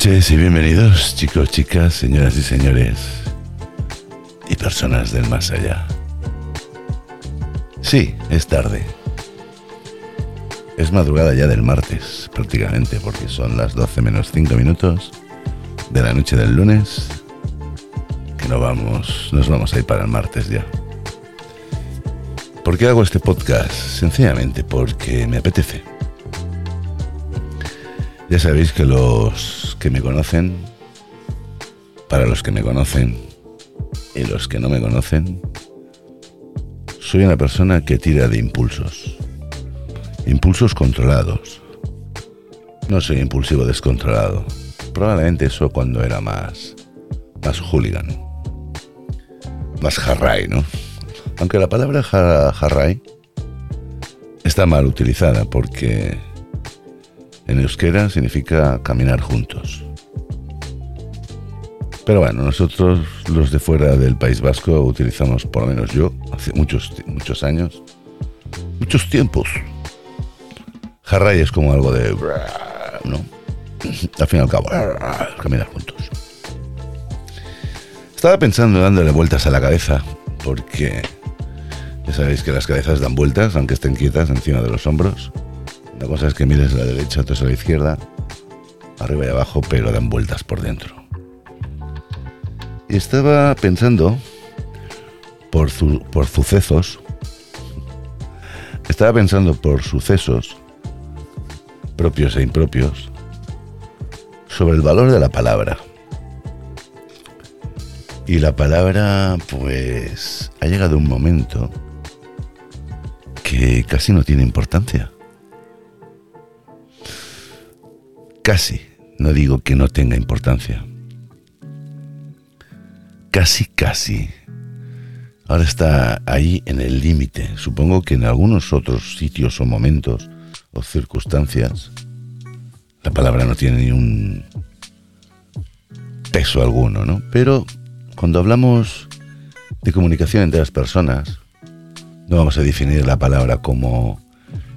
noches y bienvenidos, chicos, chicas, señoras y señores y personas del más allá. Sí, es tarde. Es madrugada ya del martes, prácticamente, porque son las 12 menos 5 minutos de la noche del lunes, que no vamos, nos vamos a ir para el martes ya. ¿Por qué hago este podcast? Sencillamente porque me apetece. Ya sabéis que los que me conocen, para los que me conocen y los que no me conocen, soy una persona que tira de impulsos. Impulsos controlados. No soy impulsivo descontrolado. Probablemente eso cuando era más, más hooligan. Más jarray, ¿no? Aunque la palabra jarray está mal utilizada porque en euskera significa caminar juntos. Pero bueno, nosotros los de fuera del País Vasco utilizamos, por lo menos yo, hace muchos, muchos años, muchos tiempos. Jarray es como algo de... ¿no? Al fin y al cabo, caminar juntos. Estaba pensando dándole vueltas a la cabeza, porque ya sabéis que las cabezas dan vueltas, aunque estén quietas encima de los hombros. La cosa es que mires a la derecha, otros a la izquierda, arriba y abajo, pero dan vueltas por dentro. Y estaba pensando, por, por sucesos, estaba pensando por sucesos propios e impropios, sobre el valor de la palabra. Y la palabra, pues, ha llegado un momento que casi no tiene importancia. Casi, no digo que no tenga importancia, casi, casi. Ahora está ahí en el límite. Supongo que en algunos otros sitios o momentos o circunstancias la palabra no tiene ni un peso alguno, ¿no? Pero cuando hablamos de comunicación entre las personas, no vamos a definir la palabra como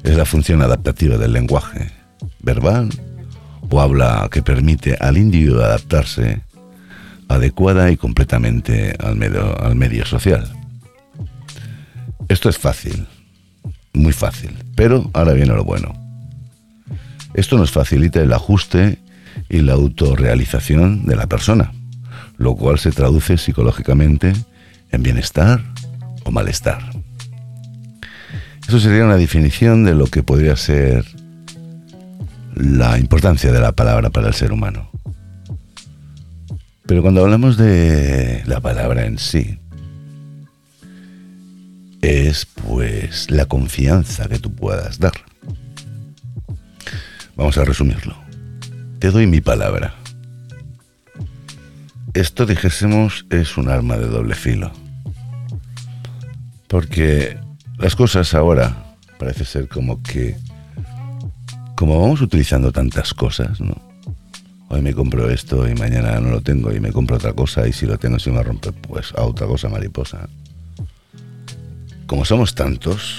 es la función adaptativa del lenguaje verbal o habla que permite al individuo adaptarse adecuada y completamente al medio, al medio social. Esto es fácil, muy fácil, pero ahora viene lo bueno. Esto nos facilita el ajuste y la autorrealización de la persona, lo cual se traduce psicológicamente en bienestar o malestar. Eso sería una definición de lo que podría ser la importancia de la palabra para el ser humano. Pero cuando hablamos de la palabra en sí, es pues la confianza que tú puedas dar. Vamos a resumirlo. Te doy mi palabra. Esto, dijésemos, es un arma de doble filo. Porque las cosas ahora parece ser como que como vamos utilizando tantas cosas, ¿no? Hoy me compro esto y mañana no lo tengo y me compro otra cosa y si lo tengo se me rompe, pues a otra cosa mariposa. Como somos tantos,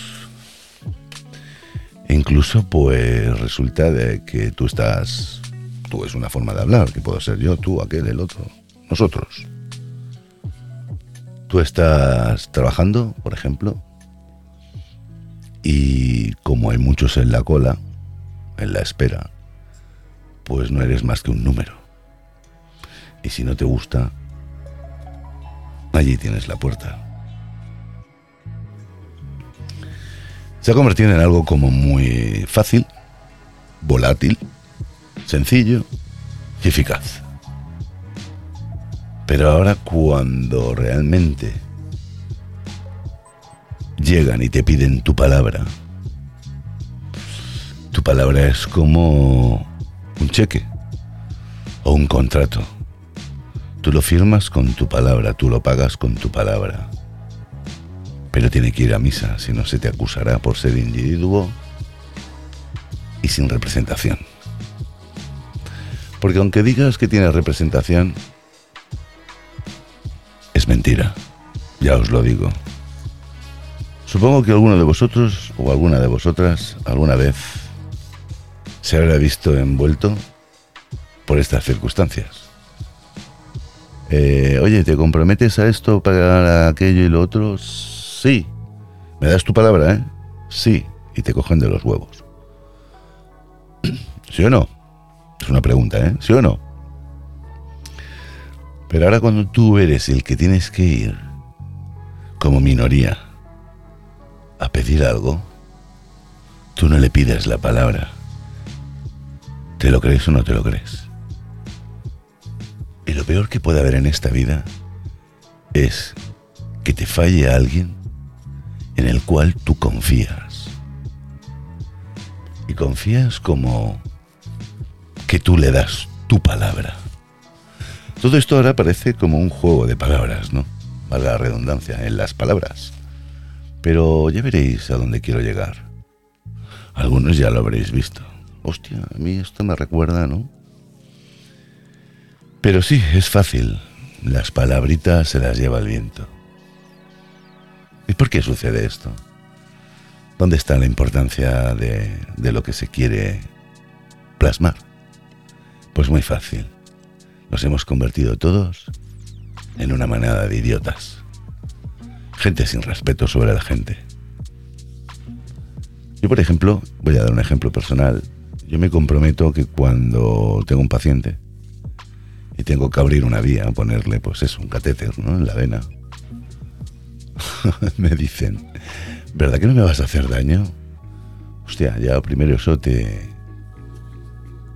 incluso pues resulta de que tú estás, tú es una forma de hablar, que puedo ser yo, tú, aquel, el otro, nosotros. Tú estás trabajando, por ejemplo, y como hay muchos en la cola, en la espera, pues no eres más que un número. Y si no te gusta, allí tienes la puerta. Se ha convertido en algo como muy fácil, volátil, sencillo y eficaz. Pero ahora cuando realmente llegan y te piden tu palabra, tu palabra es como un cheque o un contrato. Tú lo firmas con tu palabra, tú lo pagas con tu palabra. Pero tiene que ir a misa, si no se te acusará por ser individuo y sin representación. Porque aunque digas que tienes representación, es mentira. Ya os lo digo. Supongo que alguno de vosotros o alguna de vosotras alguna vez se habrá visto envuelto por estas circunstancias. Eh, oye, ¿te comprometes a esto para aquello y lo otro? Sí. ¿Me das tu palabra, eh? Sí. Y te cogen de los huevos. ¿Sí o no? Es una pregunta, ¿eh? ¿Sí o no? Pero ahora cuando tú eres el que tienes que ir como minoría a pedir algo, tú no le pides la palabra. ¿Te lo crees o no te lo crees? Y lo peor que puede haber en esta vida es que te falle alguien en el cual tú confías. Y confías como que tú le das tu palabra. Todo esto ahora parece como un juego de palabras, ¿no? Valga la redundancia en las palabras. Pero ya veréis a dónde quiero llegar. Algunos ya lo habréis visto. Hostia, a mí esto me recuerda, ¿no? Pero sí, es fácil. Las palabritas se las lleva el viento. ¿Y por qué sucede esto? ¿Dónde está la importancia de, de lo que se quiere plasmar? Pues muy fácil. Nos hemos convertido todos en una manada de idiotas. Gente sin respeto sobre la gente. Yo, por ejemplo, voy a dar un ejemplo personal. Yo me comprometo que cuando tengo un paciente y tengo que abrir una vía, ponerle, pues eso, un catéter, ¿no? En la vena. me dicen, ¿verdad que no me vas a hacer daño? Hostia, ya primero eso te,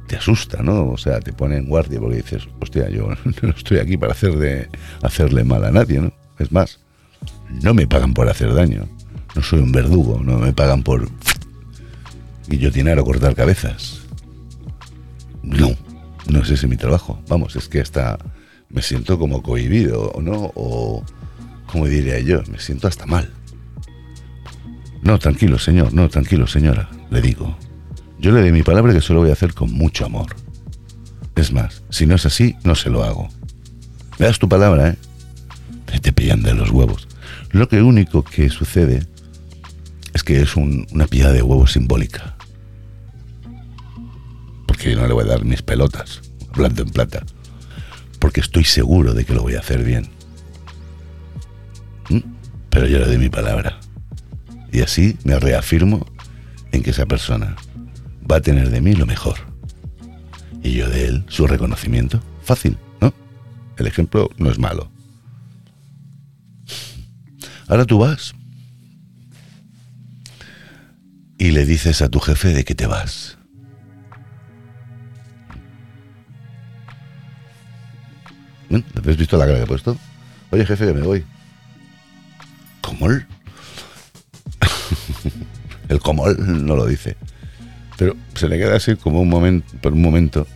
te asusta, ¿no? O sea, te pone en guardia porque dices, hostia, yo no estoy aquí para hacer de, hacerle mal a nadie, ¿no? Es más, no me pagan por hacer daño. No soy un verdugo, no me pagan por guillotinar o cortar cabezas. No, no es ese mi trabajo. Vamos, es que hasta me siento como cohibido, ¿no? O, como diría yo, me siento hasta mal. No, tranquilo, señor, no, tranquilo, señora, le digo. Yo le doy mi palabra que se lo voy a hacer con mucho amor. Es más, si no es así, no se lo hago. Me das tu palabra, ¿eh? Te pillan de los huevos. Lo que único que sucede es que es una pilla de huevos simbólica. Porque no le voy a dar mis pelotas, hablando en plata. Porque estoy seguro de que lo voy a hacer bien. ¿Mm? Pero yo le doy mi palabra. Y así me reafirmo en que esa persona va a tener de mí lo mejor. Y yo de él su reconocimiento. Fácil, ¿no? El ejemplo no es malo. Ahora tú vas y le dices a tu jefe de que te vas. ¿Has visto la cara que he puesto? Oye, jefe, que me voy. ¿Comol? El comol no lo dice. Pero se le queda así como un momento, por un momento,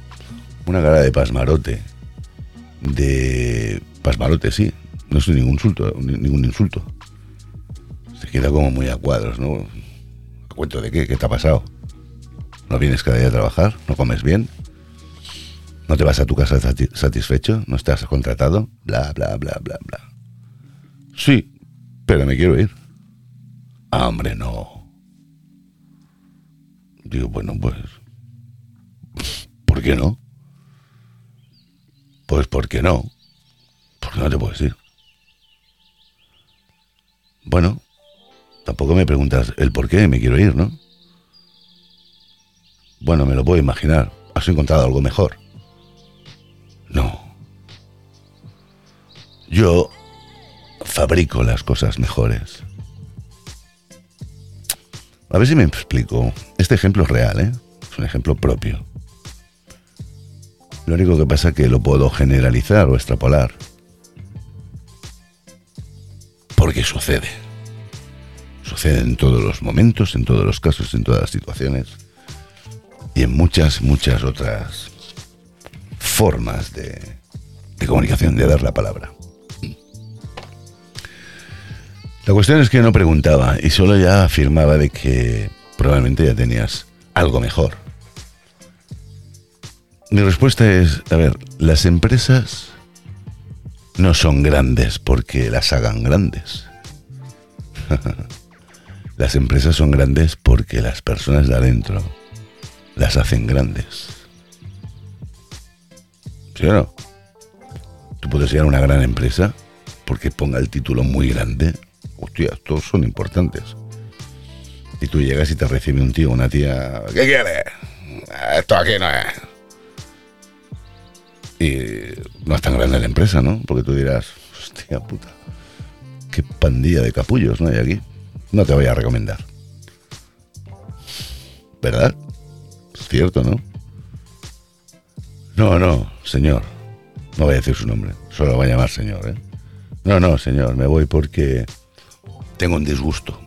una cara de pasmarote. De pasmarote, sí. No es ningún insulto, ningún insulto. Se queda como muy a cuadros, ¿no? ¿A cuento de qué? ¿Qué te ha pasado? ¿No vienes cada día a trabajar? ¿No comes bien? ¿No te vas a tu casa satisfecho? ¿No estás contratado? Bla, bla, bla, bla, bla. Sí, pero me quiero ir. Ah, hombre, no. Digo, bueno, pues, ¿por qué no? Pues, ¿por qué no? Porque no te puedo decir. Bueno, tampoco me preguntas el por qué me quiero ir, ¿no? Bueno, me lo puedo imaginar. ¿Has encontrado algo mejor? No. Yo fabrico las cosas mejores. A ver si me explico. Este ejemplo es real, ¿eh? Es un ejemplo propio. Lo único que pasa es que lo puedo generalizar o extrapolar. Porque sucede. Sucede en todos los momentos, en todos los casos, en todas las situaciones. Y en muchas, muchas otras formas de, comunicación, de dar la palabra. La cuestión es que no preguntaba y solo ya afirmaba de que probablemente ya tenías algo mejor. Mi respuesta es, a ver, las empresas no son grandes porque las hagan grandes. las empresas son grandes porque las personas de adentro las hacen grandes. ¿Sí o no? Tú puedes ir a una gran empresa porque ponga el título muy grande. Hostia, todos son importantes. Y tú llegas y te recibe un tío, una tía. ¿Qué quieres? Esto aquí no es. Y no es tan grande la empresa, ¿no? Porque tú dirás, hostia puta, qué pandilla de capullos no hay aquí. No te voy a recomendar. ¿Verdad? Es cierto, ¿no? No, no, señor. No voy a decir su nombre. Solo lo voy a llamar señor, ¿eh? No, no, señor. Me voy porque tengo un disgusto.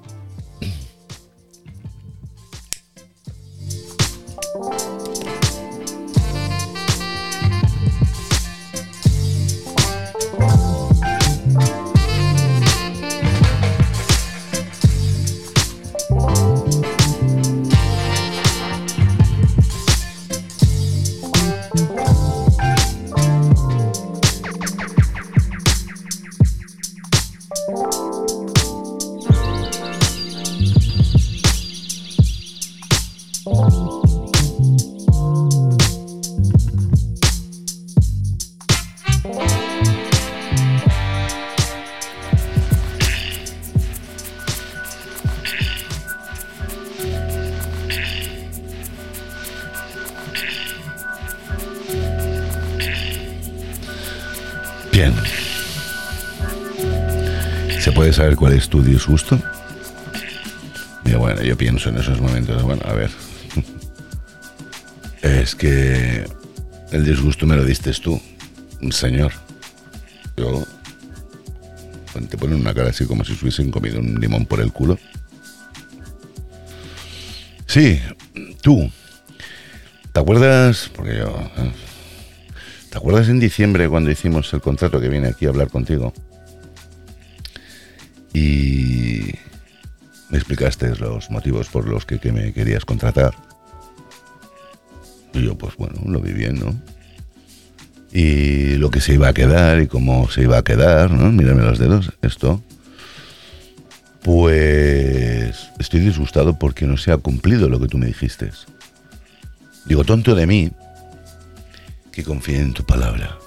Saber cuál es tu disgusto? Mira, bueno, yo pienso en esos momentos, bueno, a ver. Es que el disgusto me lo diste tú, señor. Yo... Te ponen una cara así como si hubiesen comido un limón por el culo. Sí, tú. ¿Te acuerdas? Porque yo... ¿eh? ¿Te acuerdas en diciembre cuando hicimos el contrato que vine aquí a hablar contigo? Y me explicaste los motivos por los que, me querías contratar. Y yo, pues bueno, lo vi bien, ¿no? Y lo que se iba a quedar y cómo se iba a quedar, ¿no? Mírame los dedos, esto. Pues estoy disgustado porque no se ha cumplido lo que tú me dijiste. Digo, tonto de mí, que confíe en tu palabra.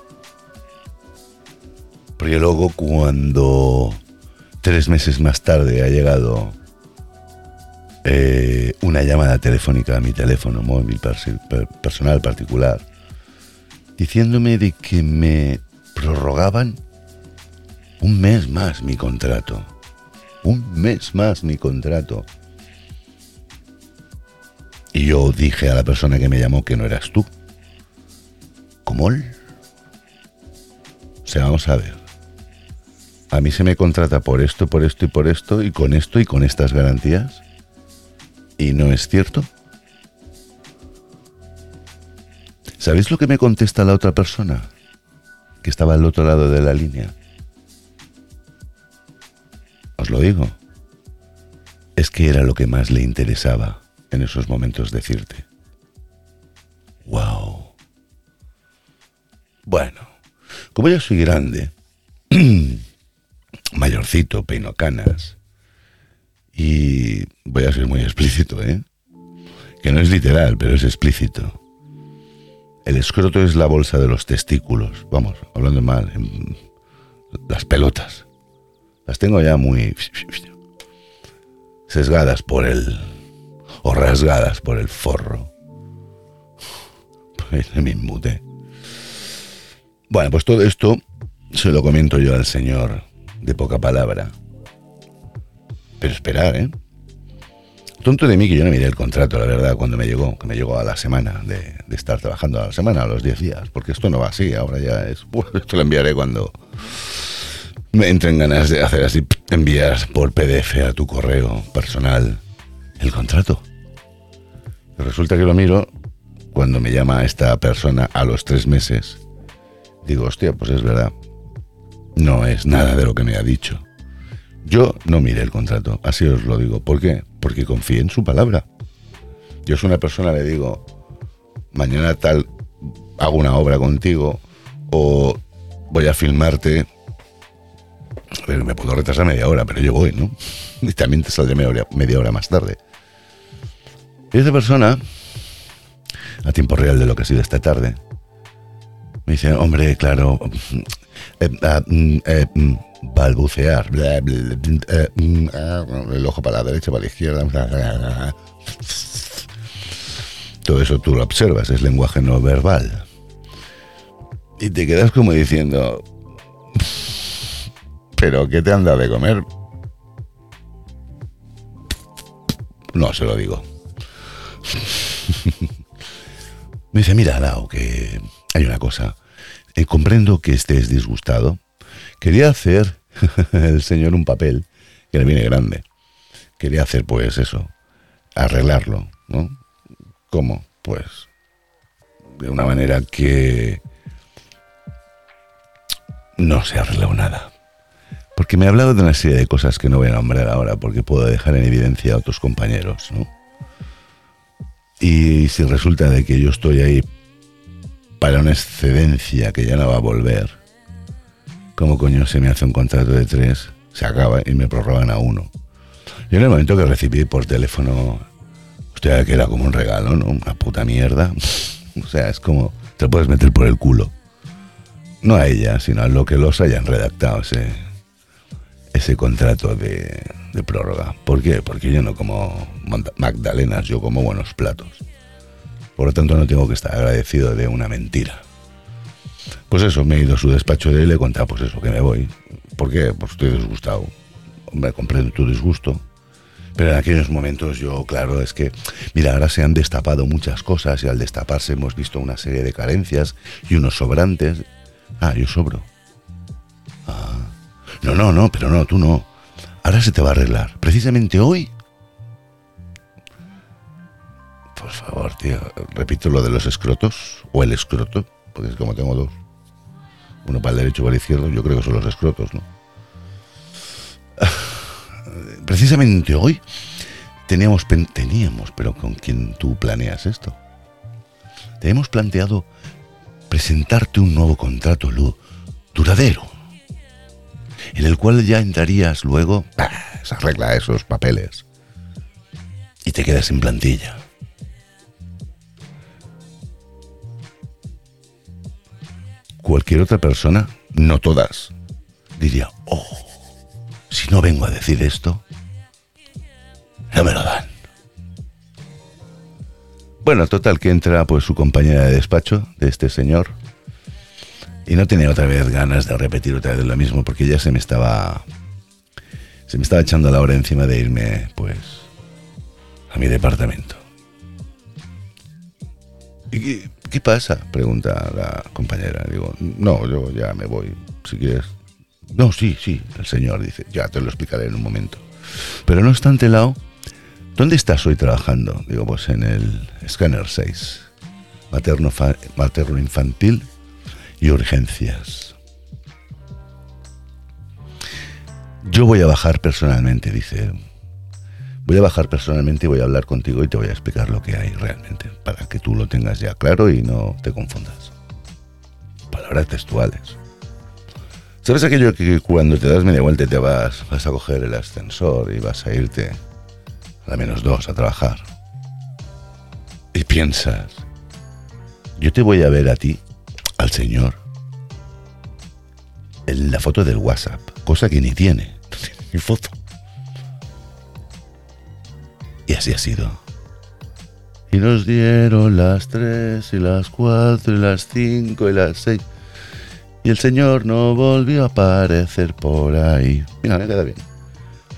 Porque luego cuando tres meses más tarde ha llegado eh, una llamada telefónica a mi teléfono móvil personal particular, diciéndome de que me prorrogaban un mes más mi contrato. Un mes más mi contrato. Y yo dije a la persona que me llamó que no eras tú. ¿Cómo? O sea, vamos a ver. A mí se me contrata por esto, por esto y por esto, y con esto y con estas garantías. ¿Y no es cierto? ¿Sabéis lo que me contesta la otra persona? Que estaba al otro lado de la línea. Os lo digo. Es que era lo que más le interesaba en esos momentos decirte. ¡Wow! Bueno, como ya soy grande, mayorcito, peino canas, y voy a ser muy explícito, ¿eh? Que no es literal, pero es explícito. El escroto es la bolsa de los testículos, vamos, hablando mal, las pelotas. Las tengo ya muy sesgadas por el... o rasgadas por el forro. Pues me inmute. Bueno, pues todo esto se lo comento yo al señor de poca palabra. Pero esperar, ¿eh? Tonto de mí que yo no miré el contrato, la verdad, cuando me llegó, que me llegó a la semana de, estar trabajando, a la semana, a los 10 días, porque esto no va así, ahora ya es... esto lo enviaré cuando me entren ganas de hacer así, envías por PDF a tu correo personal el contrato. resulta que lo miro cuando me llama esta persona a los tres meses digo, hostia, pues es verdad. No es nada de lo que me ha dicho. Yo no miré el contrato, así os lo digo. ¿Por qué? Porque confío en su palabra. Yo soy una persona, le digo, mañana tal, hago una obra contigo o voy a filmarte. A ver, me puedo retrasar media hora, pero yo voy, ¿no? Y también te saldré media hora, media hora más tarde. Y esa persona, a tiempo real de lo que ha sido esta tarde, Me dice, hombre, claro, balbucear, el ojo para la derecha, para la izquierda. Todo eso tú lo observas, es lenguaje no verbal. Y te quedas como diciendo, ¿pero qué te han dado de comer? No se lo digo. Me dice, mira, Lau, que hay una cosa. Comprendo que estés disgustado. Quería hacer el señor un papel que le viene grande. Quería hacer, pues, eso, arreglarlo, ¿no? ¿Cómo? Pues, de una manera que no se ha arreglado nada. Porque me ha hablado de una serie de cosas que no voy a nombrar ahora porque puedo dejar en evidencia a otros compañeros, ¿no? Y si resulta de que yo estoy ahí para una excedencia que ya no va a volver, ¿cómo coño se me hace un contrato de tres? Se acaba y me prorrogan a uno. Yo en el momento que recibí por teléfono, hostia, que era como un regalo, ¿no? Una puta mierda. o sea, es como, te puedes meter por el culo. No a ella, sino a lo que los hayan redactado ese, ese contrato de, de prórroga. ¿Por qué? Porque yo no como magdalenas, yo como buenos platos. Por lo tanto, no tengo que estar agradecido de una mentira. Pues eso, me he ido a su despacho de él y le he contado, pues eso, que me voy. ¿Por qué? Pues estoy disgustado. Hombre, comprendo tu disgusto. Pero en aquellos momentos yo, claro, es que, mira, ahora se han destapado muchas cosas y al destaparse hemos visto una serie de carencias y unos sobrantes. Ah, yo sobro. Ah. No, no, no, pero no, tú no. Ahora se te va a arreglar. Precisamente hoy por favor, tío. Repito lo de los escrotos o el escroto, porque es como tengo dos. Uno para el derecho y para el izquierdo, yo creo que son los escrotos, ¿no? Precisamente hoy teníamos, teníamos, pero con quien tú planeas esto. Teníamos planteado presentarte un nuevo contrato duradero, en el cual ya entrarías luego, se arregla esos papeles y te quedas en plantilla. Cualquier otra persona, no todas, diría, oh, si no vengo a decir esto, no me lo dan. Bueno, total que entra pues su compañera de despacho de este señor y no tenía otra vez ganas de repetir otra vez lo mismo porque ya se me estaba se me estaba echando la hora encima de irme pues a mi departamento. ¿Y ¿Qué pasa? Pregunta la compañera. Digo, no, yo ya me voy, si quieres. No, sí, sí, el señor dice, ya te lo explicaré en un momento. Pero no obstante, Lao, ¿dónde estás hoy trabajando? Digo, pues en el Scanner 6, materno, materno infantil y urgencias. Yo voy a bajar personalmente, dice Voy a bajar personalmente y voy a hablar contigo y te voy a explicar lo que hay realmente, para que tú lo tengas ya claro y no te confundas. Palabras textuales. ¿Sabes aquello que cuando te das media vuelta te vas, vas a coger el ascensor y vas a irte a la menos dos a trabajar? Y piensas, yo te voy a ver a ti, al Señor, en la foto del WhatsApp, cosa que ni tiene, no tiene ni foto. Así ha sido. Y nos dieron las tres y las cuatro y las cinco y las seis. Y el señor no volvió a aparecer por ahí. Mira, me queda bien.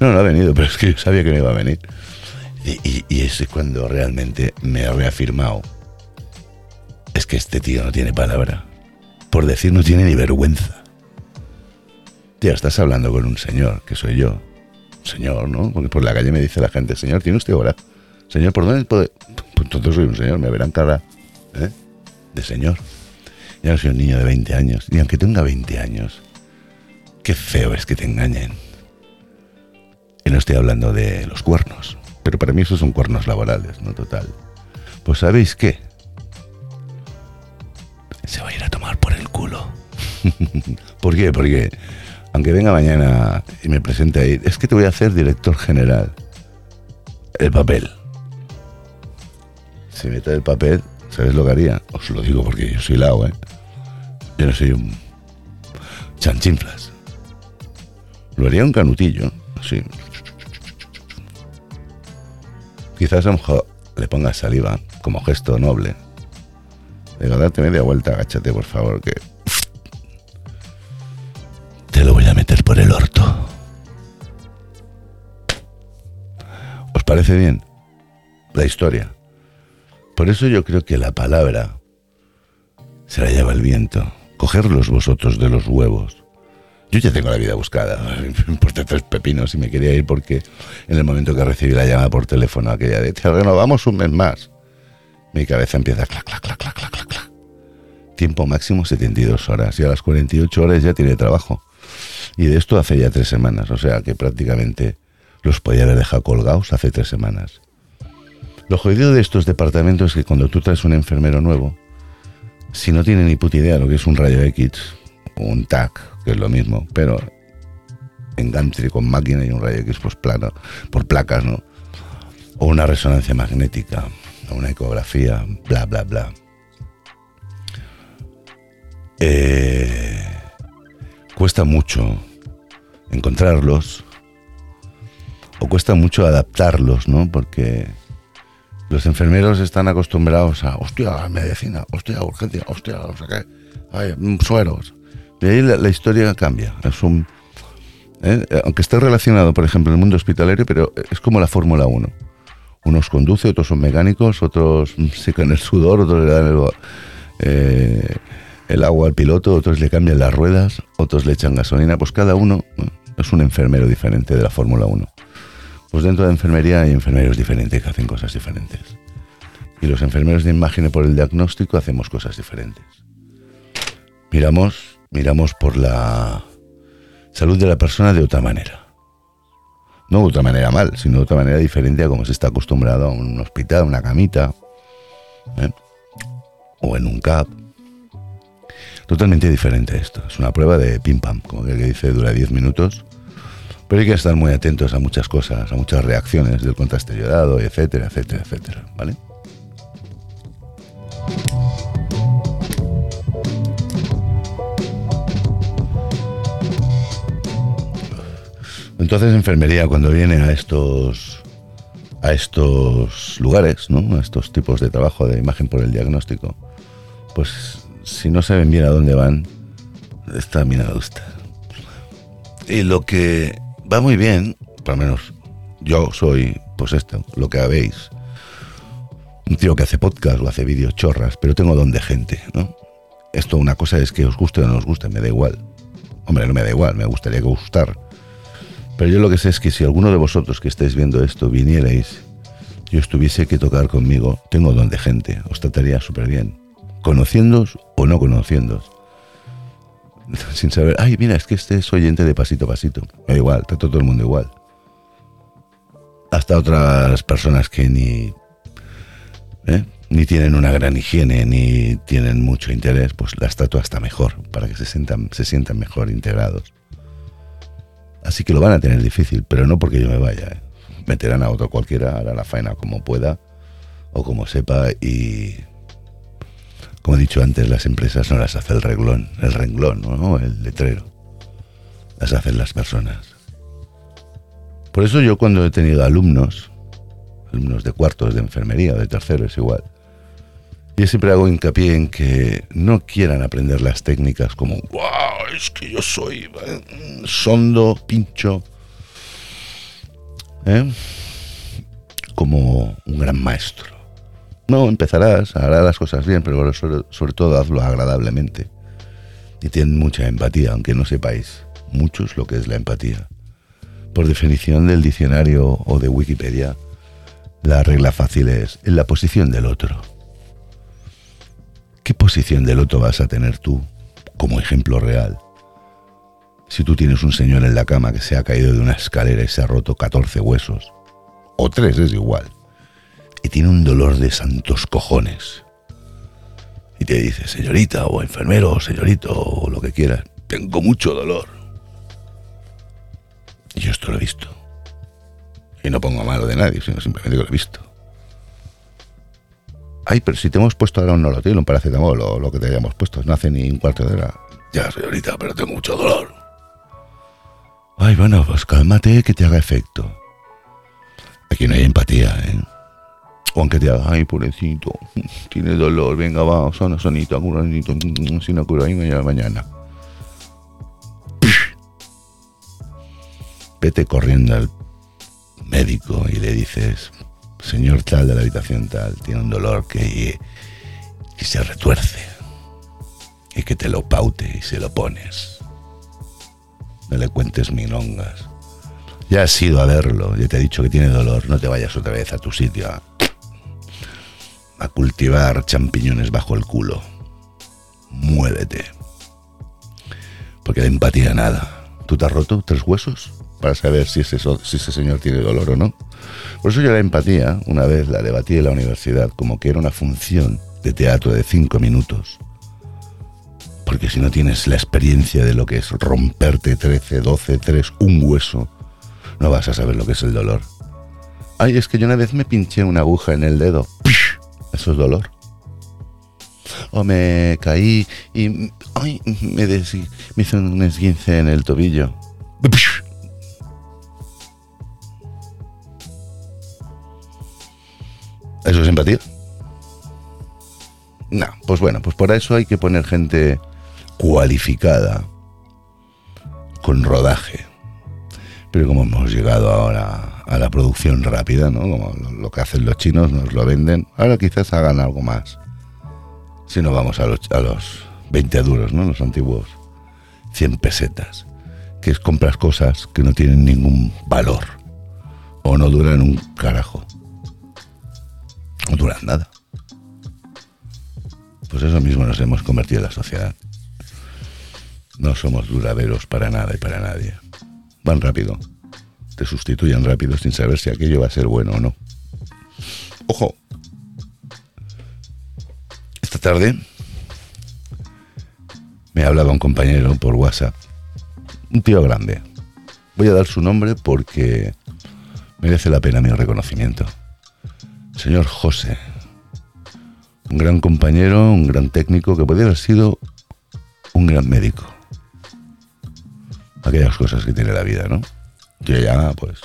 No, no ha venido, pero es que yo sabía que me iba a venir. Y, y, es cuando realmente me ha reafirmado. Es que este tío no tiene palabra. Por decir, no tiene ni vergüenza. Tío, estás hablando con un señor, que soy yo señor, ¿no? Porque por la calle me dice la gente, señor, ¿tiene usted hora? Señor, ¿por dónde puede...? Pues entonces soy un señor, me verán cara ¿eh? de señor. Ya no soy un niño de 20 años. Y aunque tenga 20 años, qué feo es que te engañen. Y no estoy hablando de los cuernos. Pero para mí esos son cuernos laborales, ¿no? Total. Pues ¿sabéis qué? Se va a ir a tomar por el culo. ¿Por qué? Porque aunque venga mañana y me presente ahí, es que te voy a hacer director general. El papel. Si mete el papel, ¿sabes lo que haría? Os lo digo porque yo soy lao, ¿eh? Yo no soy un chanchinflas. Lo haría un canutillo, así. Quizás a lo mejor le ponga saliva como gesto noble. Digo, date media vuelta, agáchate por favor, que te lo voy a meter por el orto. ¿Os parece bien? La historia. Por eso yo creo que la palabra se la lleva el viento. Cogerlos vosotros de los huevos. Yo ya tengo la vida buscada. Me importa tres pepinos y me quería ir porque en el momento que recibí la llamada por teléfono aquella de te renovamos un mes más, mi cabeza empieza clac, clac, clac, clac, clac, clac. Tiempo máximo 72 horas y a las 48 horas ya tiene trabajo. Y de esto hace ya tres semanas, o sea que prácticamente los podía haber dejado colgados hace tres semanas. Lo jodido de estos departamentos es que cuando tú traes un enfermero nuevo, si no tiene ni puta idea lo que es un rayo X o un TAC, que es lo mismo, pero en gantry con máquina y un rayo X pues plano, por placas, ¿no? O una resonancia magnética, o una ecografía, bla, bla, bla. Eh, cuesta mucho encontrarlos o cuesta mucho adaptarlos, ¿no? Porque los enfermeros están acostumbrados a, hostia, medicina, hostia, urgencia, hostia, no sé qué, hay mm, sueros. Y ahí la, historia cambia. Es un, ¿eh? Aunque esté relacionado, por ejemplo, en el mundo hospitalario, pero es como la Fórmula 1. Unos conduce, otros son mecánicos, otros secan el sudor, otros le dan el, eh, el agua al piloto, otros le cambian las ruedas, otros le echan gasolina. Pues cada uno es un enfermero diferente de la Fórmula 1. Pues dentro de enfermería hay enfermeros diferentes que hacen cosas diferentes. Y los enfermeros de imagen por el diagnóstico hacemos cosas diferentes. Miramos, miramos por la salud de la persona de otra manera. No de otra manera mal, sino de otra manera diferente a como se está acostumbrado a un hospital, una camita, ¿eh? o en un CAP. Totalmente diferente esto. Es una prueba de pim pam, como que dice dura 10 minutos pero hay que estar muy atentos a muchas cosas, a muchas reacciones del contraste yodado, etcétera, etcétera, etcétera, ¿vale? Entonces enfermería cuando viene a estos a estos lugares, ¿no? A estos tipos de trabajo de imagen por el diagnóstico, pues si no saben bien a dónde van, está minado usted. Y lo que va muy bien, por lo menos yo soy, pues esto, lo que habéis. Un tío que hace podcast o hace vídeos chorras, pero tengo don de gente, ¿no? Esto una cosa es que os guste o no os guste, me da igual. Hombre, no me da igual, me gustaría gustar. Pero yo lo que sé es que si alguno de vosotros que estáis viendo esto vinierais y os tuviese que tocar conmigo, tengo don de gente, os trataría súper bien. Conociéndos o no conociéndos. sin saber, ay, mira, es que este es oyente de pasito a pasito. Da igual, trato todo el mundo igual. Hasta otras personas que ni, ¿eh? ni tienen una gran higiene, ni tienen mucho interés, pues las trato hasta mejor, para que se sientan, se sientan mejor integrados. Así que lo van a tener difícil, pero no porque yo me vaya. ¿eh? Meterán a otro cualquiera, hará la faena como pueda o como sepa y como he dicho antes, las empresas no las hace el reglón, el renglón, ¿no? el letrero. Las hacen las personas. Por eso yo cuando he tenido alumnos, alumnos de cuartos de enfermería de terceros igual, yo siempre hago hincapié en que no quieran aprender las técnicas como, wow, es que yo soy eh, sondo, pincho, ¿eh? como un gran maestro. No, empezarás, harás las cosas bien, pero sobre, todo hazlo agradablemente. Y ten mucha empatía, aunque no sepáis muchos lo que es la empatía. Por definición del diccionario o de Wikipedia, la regla fácil es en la posición del otro. ¿Qué posición del otro vas a tener tú como ejemplo real? Si tú tienes un señor en la cama que se ha caído de una escalera y se ha roto 14 huesos, o tres es igual y tiene un dolor de santos cojones. Y te dice, señorita, o enfermero, o señorito, o lo que quieras, tengo mucho dolor. Y yo esto lo he visto. Y no pongo malo de nadie, sino simplemente que lo he visto. Ay, pero si te hemos puesto ahora un nolotil, un paracetamol o lo que te hayamos puesto, no hace ni un cuarto de hora. Ya, señorita, pero tengo mucho dolor. Ay, bueno, pues cálmate que te haga efecto. Aquí no hay empatía, ¿eh? O aunque te haga, ay, pobrecito, tiene dolor, venga, va, sona, sonito, sonito, si no curo ahí mañana, mañana. Vete corriendo al médico y le dices, señor tal de la habitación tal, tiene un dolor que, que se retuerce y que te lo paute y se lo pones. No le cuentes milongas. Ya has ido a verlo, ya te he dicho que tiene dolor, no te vayas otra vez a tu sitio a cultivar champiñones bajo el culo. Muévete. Porque de empatía nada. ¿Tú te has roto tres huesos para saber si ese, si ese señor tiene dolor o no? Por eso yo la empatía, una vez la debatí en la universidad como que era una función de teatro de cinco minutos. Porque si no tienes la experiencia de lo que es romperte 13, 12, 3, un hueso, no vas a saber lo que es el dolor. Ay, es que yo una vez me pinché una aguja en el dedo. Eso es dolor. O me caí y ay, me, me hizo un esguince en el tobillo. ¿Eso es empatía? No, pues bueno, pues por eso hay que poner gente cualificada, con rodaje, pero como hemos llegado ahora a la producción rápida, ¿no? Como lo que hacen los chinos, nos lo venden, ahora quizás hagan algo más. Si no vamos a los, a los 20 duros, ¿no? Los antiguos 100 pesetas, que es compras cosas que no tienen ningún valor o no duran un carajo. No duran nada. Pues eso mismo nos hemos convertido en la sociedad. No somos duraderos para nada y para nadie van rápido. Te sustituyen rápido sin saber si aquello va a ser bueno o no. Ojo. Esta tarde me hablaba un compañero por WhatsApp. Un tío grande. Voy a dar su nombre porque merece la pena mi reconocimiento. Señor José. Un gran compañero, un gran técnico que podría haber sido un gran médico aquellas cosas que tiene la vida, ¿no? Yo ya, pues,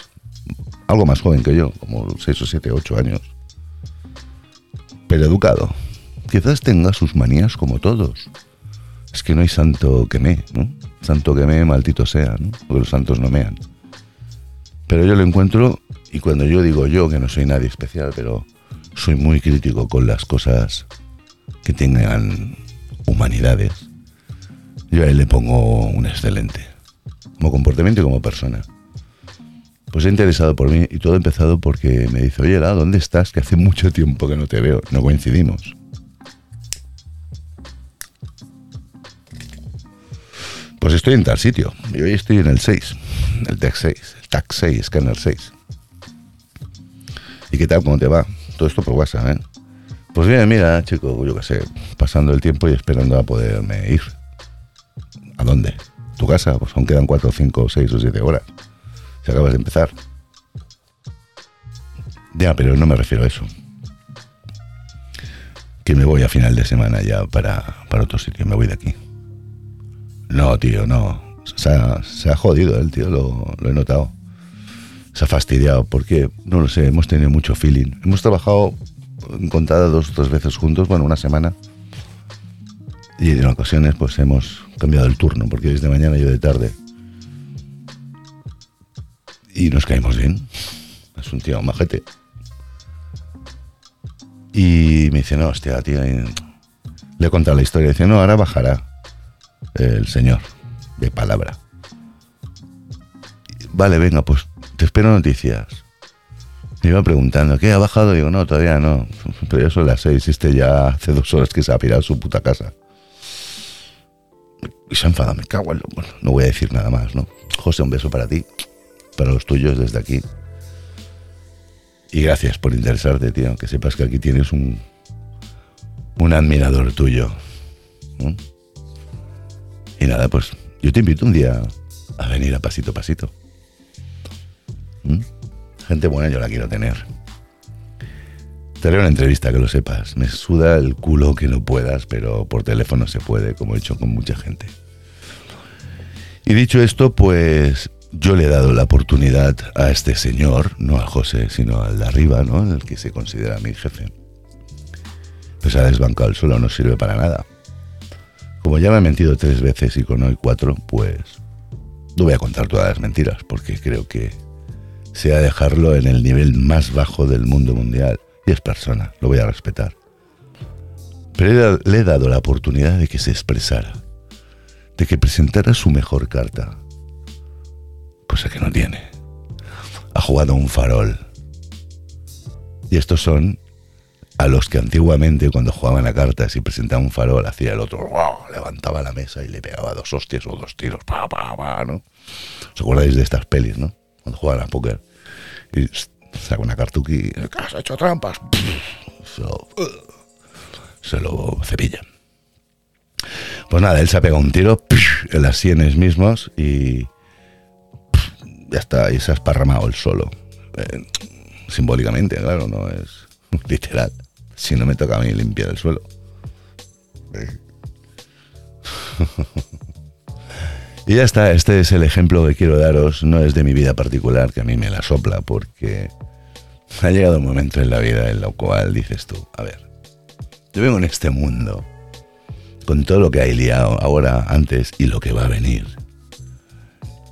algo más joven que yo, como 6 o 7, 8 años. Pero educado. Quizás tenga sus manías como todos. Es que no hay santo que me, ¿no? Santo que me, maldito sea, ¿no? Porque los santos no mean. Pero yo lo encuentro, y cuando yo digo yo, que no soy nadie especial, pero soy muy crítico con las cosas que tengan humanidades, yo a él le pongo un excelente como comportamiento y como persona. Pues he interesado por mí y todo ha empezado porque me dice, oye, ¿dónde estás? Que hace mucho tiempo que no te veo, no coincidimos. Pues estoy en tal sitio y hoy estoy en el 6, el TAC 6, el TAC 6, Scanner 6. ¿Y qué tal? ¿Cómo te va? Todo esto por WhatsApp, ¿eh? Pues bien, mira, chico, yo qué sé, pasando el tiempo y esperando a poderme ir. ¿A dónde? tu casa, pues aún quedan 4, 5, 6 o 7 horas. Si acabas de empezar. Ya, pero no me refiero a eso. Que me voy a final de semana ya para, para otro sitio, me voy de aquí. No, tío, no. Se ha, se ha jodido el tío, lo, he notado. Se ha fastidiado, porque, no lo sé, hemos tenido mucho feeling. Hemos trabajado en contada dos o tres veces juntos, bueno, una semana. Y en ocasiones pues hemos cambiado el turno, porque es de mañana y yo de tarde. Y nos caímos bien. Es un tío majete. Y me dice, no, hostia, tío. Le he contado la historia. Dice, no, ahora bajará el señor de palabra. Vale, venga, pues te espero noticias. Me iba preguntando, ¿qué ha bajado? Digo, no, todavía no. Pero ya son las seis. Este ya hace dos horas que se ha pirado su puta casa. Y se enfada, me cago en lo... Bueno, no voy a decir nada más, ¿no? José, un beso para ti, para los tuyos desde aquí. Y gracias por interesarte, tío. Que sepas que aquí tienes un, un admirador tuyo. Y nada, pues yo te invito un día a venir a pasito a pasito. ¿Mm? Gente buena yo la quiero tener. te haré una entrevista, que lo sepas. Me suda el culo que no puedas, pero por teléfono se puede, como he hecho con mucha gente. Y dicho esto, pues yo le he dado la oportunidad a este señor, no a José, sino al de arriba, ¿no? El que se considera mi jefe. Pues ha desbancado el suelo, no sirve para nada. Como ya me ha mentido tres veces y con hoy cuatro, pues no voy a contar todas las mentiras, porque creo que sea dejarlo en el nivel más bajo del mundo mundial. Y es persona, lo voy a respetar. Pero le he dado la oportunidad de que se expresara, de que presentara su mejor carta, cosa que no tiene. Ha jugado un farol. Y estos son a los que antiguamente cuando jugaban a cartas y presentaba un farol hacía el otro, levantaba la mesa y le pegaba dos hostias o dos tiros, pa, pa, pa, ¿no? ¿Os acordáis de estas pelis, no? Cuando jugaban a póker y saca una cartuki, has hecho trampas, se lo, se lo cepillan. Pues nada, él se ha pegado un tiro en las sienes mismos y ya está, y se ha esparramado el solo. Eh, simbólicamente, claro, no es literal. Si no me toca a mí limpiar el suelo. y ya está, este es el ejemplo que quiero daros. No es de mi vida particular, que a mí me la sopla, porque ha llegado un momento en la vida en lo cual dices tú, a ver, yo vengo en este mundo con todo lo que hay liado ahora, antes y lo que va a venir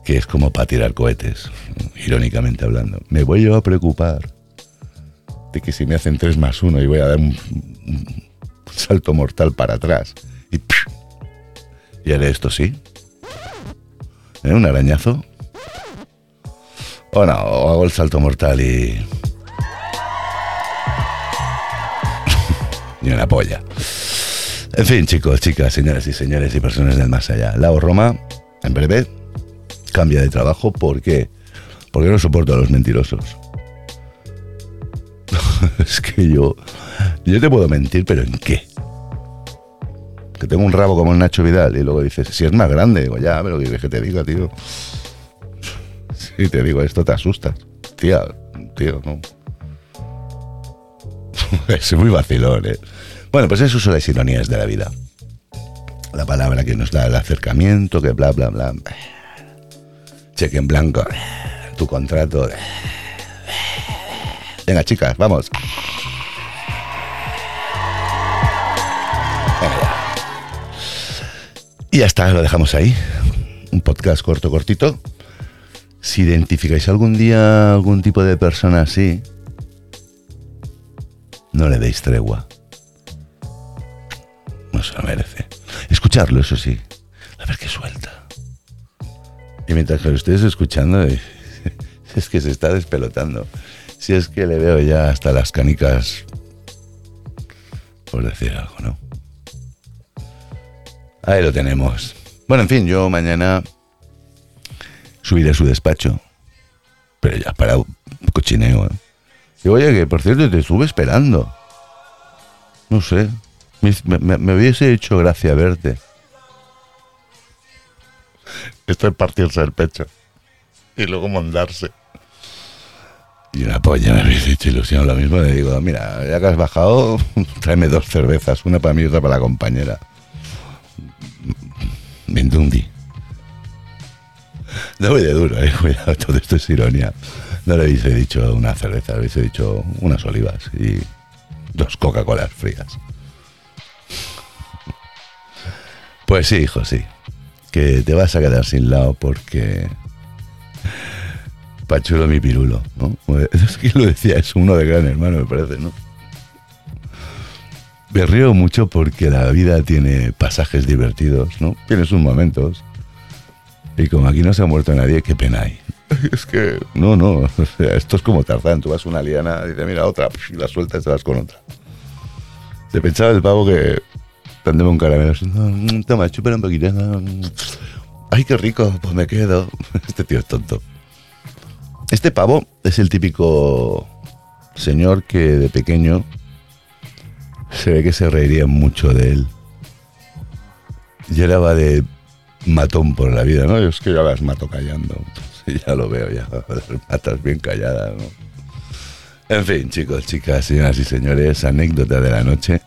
que es como para tirar cohetes, irónicamente hablando. Me voy yo a preocupar de que si me hacen 3 más 1 y voy a dar un, salto mortal para atrás y, y haré esto sí. ¿Eh? Un arañazo. O no, o hago el salto mortal y... y una polla. En fin, chicos, chicas, señoras y señores y personas del más allá. Lao Roma, en breve, cambia de trabajo. ¿Por qué? Porque no soporto a los mentirosos. es que yo. Yo te puedo mentir, pero ¿en qué? Que tengo un rabo como el Nacho Vidal y luego dices, si es más grande, digo, ya, pero ¿qué que te diga, tío? Si te digo esto, te asustas. Tía, tío, no. es muy vacilón, ¿eh? Bueno, pues eso son las ironías de la vida. La palabra que nos da el acercamiento, que bla, bla, bla cheque en blanco, tu contrato. Venga, chicas, vamos. Y ya está, lo dejamos ahí. Un podcast corto, cortito. Si identificáis algún día algún tipo de persona así, no le deis tregua. No se lo merece. Escucharlo, eso sí. A ver qué suelta. Mientras que lo estés escuchando, es que se está despelotando. Si es que le veo ya hasta las canicas, por decir algo, ¿no? Ahí lo tenemos. Bueno, en fin, yo mañana subiré a su despacho. Pero ya para cochineo, ¿eh? Y oye, que por cierto te estuve esperando. No sé. me hubiese hecho gracia verte. Esto es partirse el pecho. Y luego mandarse. Y una polla me habéis dicho ilusión. Lo mismo le digo, mira, ya que has bajado, tráeme dos cervezas, una para mí y otra para la compañera. Mindundi. No voy de duro, eh, cuidado, todo esto es ironía. No le hubiese dicho una cerveza, le hubiese dicho unas olivas y dos Coca-Colas frías. Pues sí, hijo, sí que te vas a quedar sin lado porque Pachulo mi pirulo, ¿no? Es que lo decía, es uno de gran hermano, me parece, ¿no? Me río mucho porque la vida tiene pasajes divertidos, ¿no? Tiene sus momentos. Y como aquí no se ha muerto nadie, qué pena hay. Es que, no, no, esto es como Tarzán, tú vas a una liana, y dices, mira, otra, y la sueltas y te vas con otra. Se pensaba el pavo que dándome un caramelo. Toma, chúpala un poquito. Ay, qué rico, pues me quedo. Este tío es tonto. Este pavo es el típico señor que de pequeño se ve que se reiría mucho de él. Y era va de matón por la vida, ¿no? Es que yo las mato callando. ya lo veo, ya matas bien calladas, ¿no? En fin, chicos, chicas, señoras y señores, anécdota de la noche.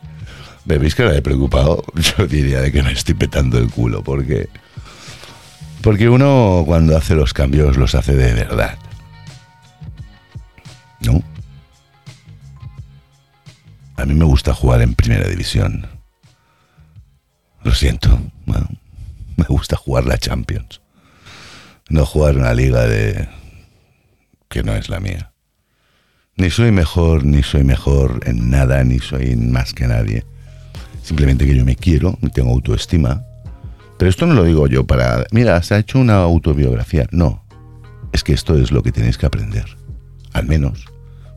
¿Me veis que ahora he preocupado? Yo diría de que me estoy petando el culo, porque... Porque uno cuando hace los cambios los hace de verdad. ¿No? A mí me gusta jugar en primera división. Lo siento. me gusta jugar la Champions. No jugar una liga de... que no es la mía. Ni soy mejor, ni soy mejor en nada, ni soy más que nadie. Simplemente que yo me quiero, tengo autoestima. Pero esto no lo digo yo para, mira, se ha hecho una autobiografía. No, es que esto es lo que tenéis que aprender. Al menos,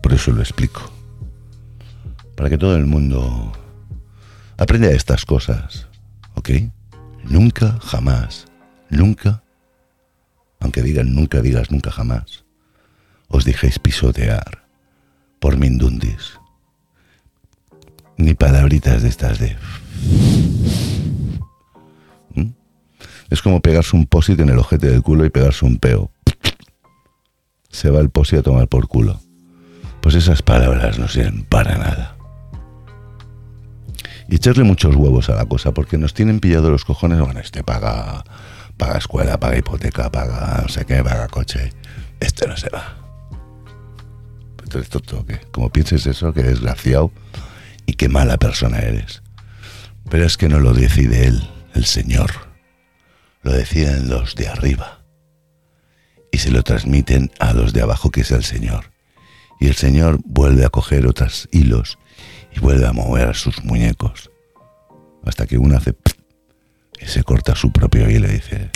por eso lo explico. Para que todo el mundo aprenda estas cosas, ¿ok? Nunca, jamás, nunca, aunque digan nunca digas nunca jamás, os dejéis pisotear por Mindundis. Ni palabritas de estas de... ¿Mm? Es como pegarse un posit en el ojete del culo y pegarse un peo. Se va el posit a tomar por culo. Pues esas palabras no sirven para nada. Y echarle muchos huevos a la cosa, porque nos tienen pillado los cojones. Bueno, este paga, paga escuela, paga hipoteca, paga no sé qué, paga coche. Este no se va esto toque. Como pienses eso, que desgraciado y qué mala persona eres. Pero es que no lo decide él, el Señor. Lo deciden los de arriba. Y se lo transmiten a los de abajo, que es el Señor. Y el Señor vuelve a coger otros hilos y vuelve a mover a sus muñecos. Hasta que uno hace y se corta su propio hilo y dice,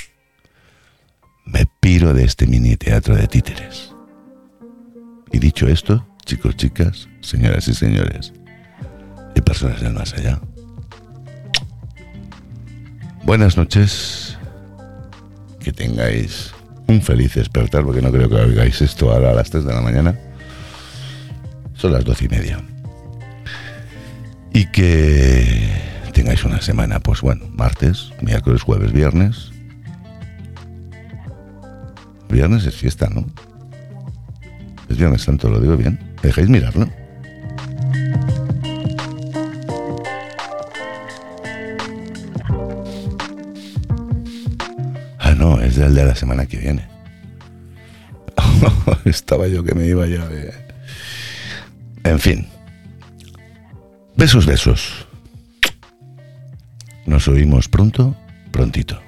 me piro de este mini teatro de títeres. Y dicho esto, chicos, chicas, señoras y señores, y personas del más allá, buenas noches, que tengáis un feliz despertar, porque no creo que oigáis esto ahora a las 3 de la mañana. Son las 12 y media. Y que tengáis una semana, pues bueno, martes, miércoles, jueves, viernes. Viernes es fiesta, ¿no? Es Viernes Santo, lo digo bien. ¿Me dejáis mirarlo? El de la semana que viene. Estaba yo que me iba ya de... En fin. Besos, besos. Nos oímos pronto, prontito.